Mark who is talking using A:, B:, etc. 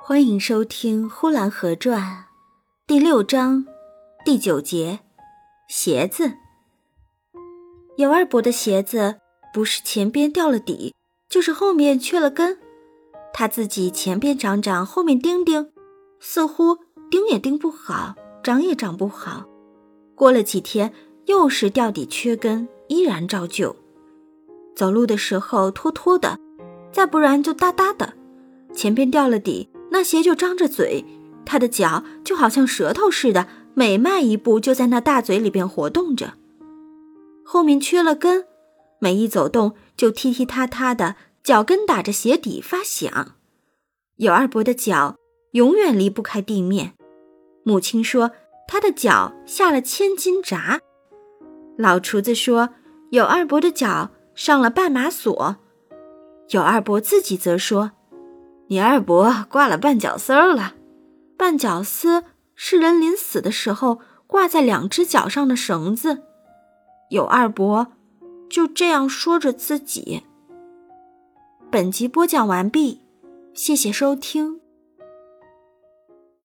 A: 欢迎收听《呼兰河传》第六章第九节：鞋子。姚二伯的鞋子不是前边掉了底，就是后面缺了跟。他自己前边长长，后面钉钉，似乎钉也钉不好，长也长不好。过了几天，又是掉底缺跟，依然照旧。走路的时候拖拖的，再不然就哒哒的。前边掉了底。那鞋就张着嘴，他的脚就好像舌头似的，每迈一步就在那大嘴里边活动着。后面缺了根，每一走动就踢踢踏踏的，脚跟打着鞋底发响。有二伯的脚永远离不开地面，母亲说他的脚下了千斤闸，老厨子说有二伯的脚上了绊马索，有二伯自己则说。你二伯挂了绊脚丝儿了，绊脚丝是人临死的时候挂在两只脚上的绳子。有二伯就这样说着自己。本集播讲完毕，谢谢收听。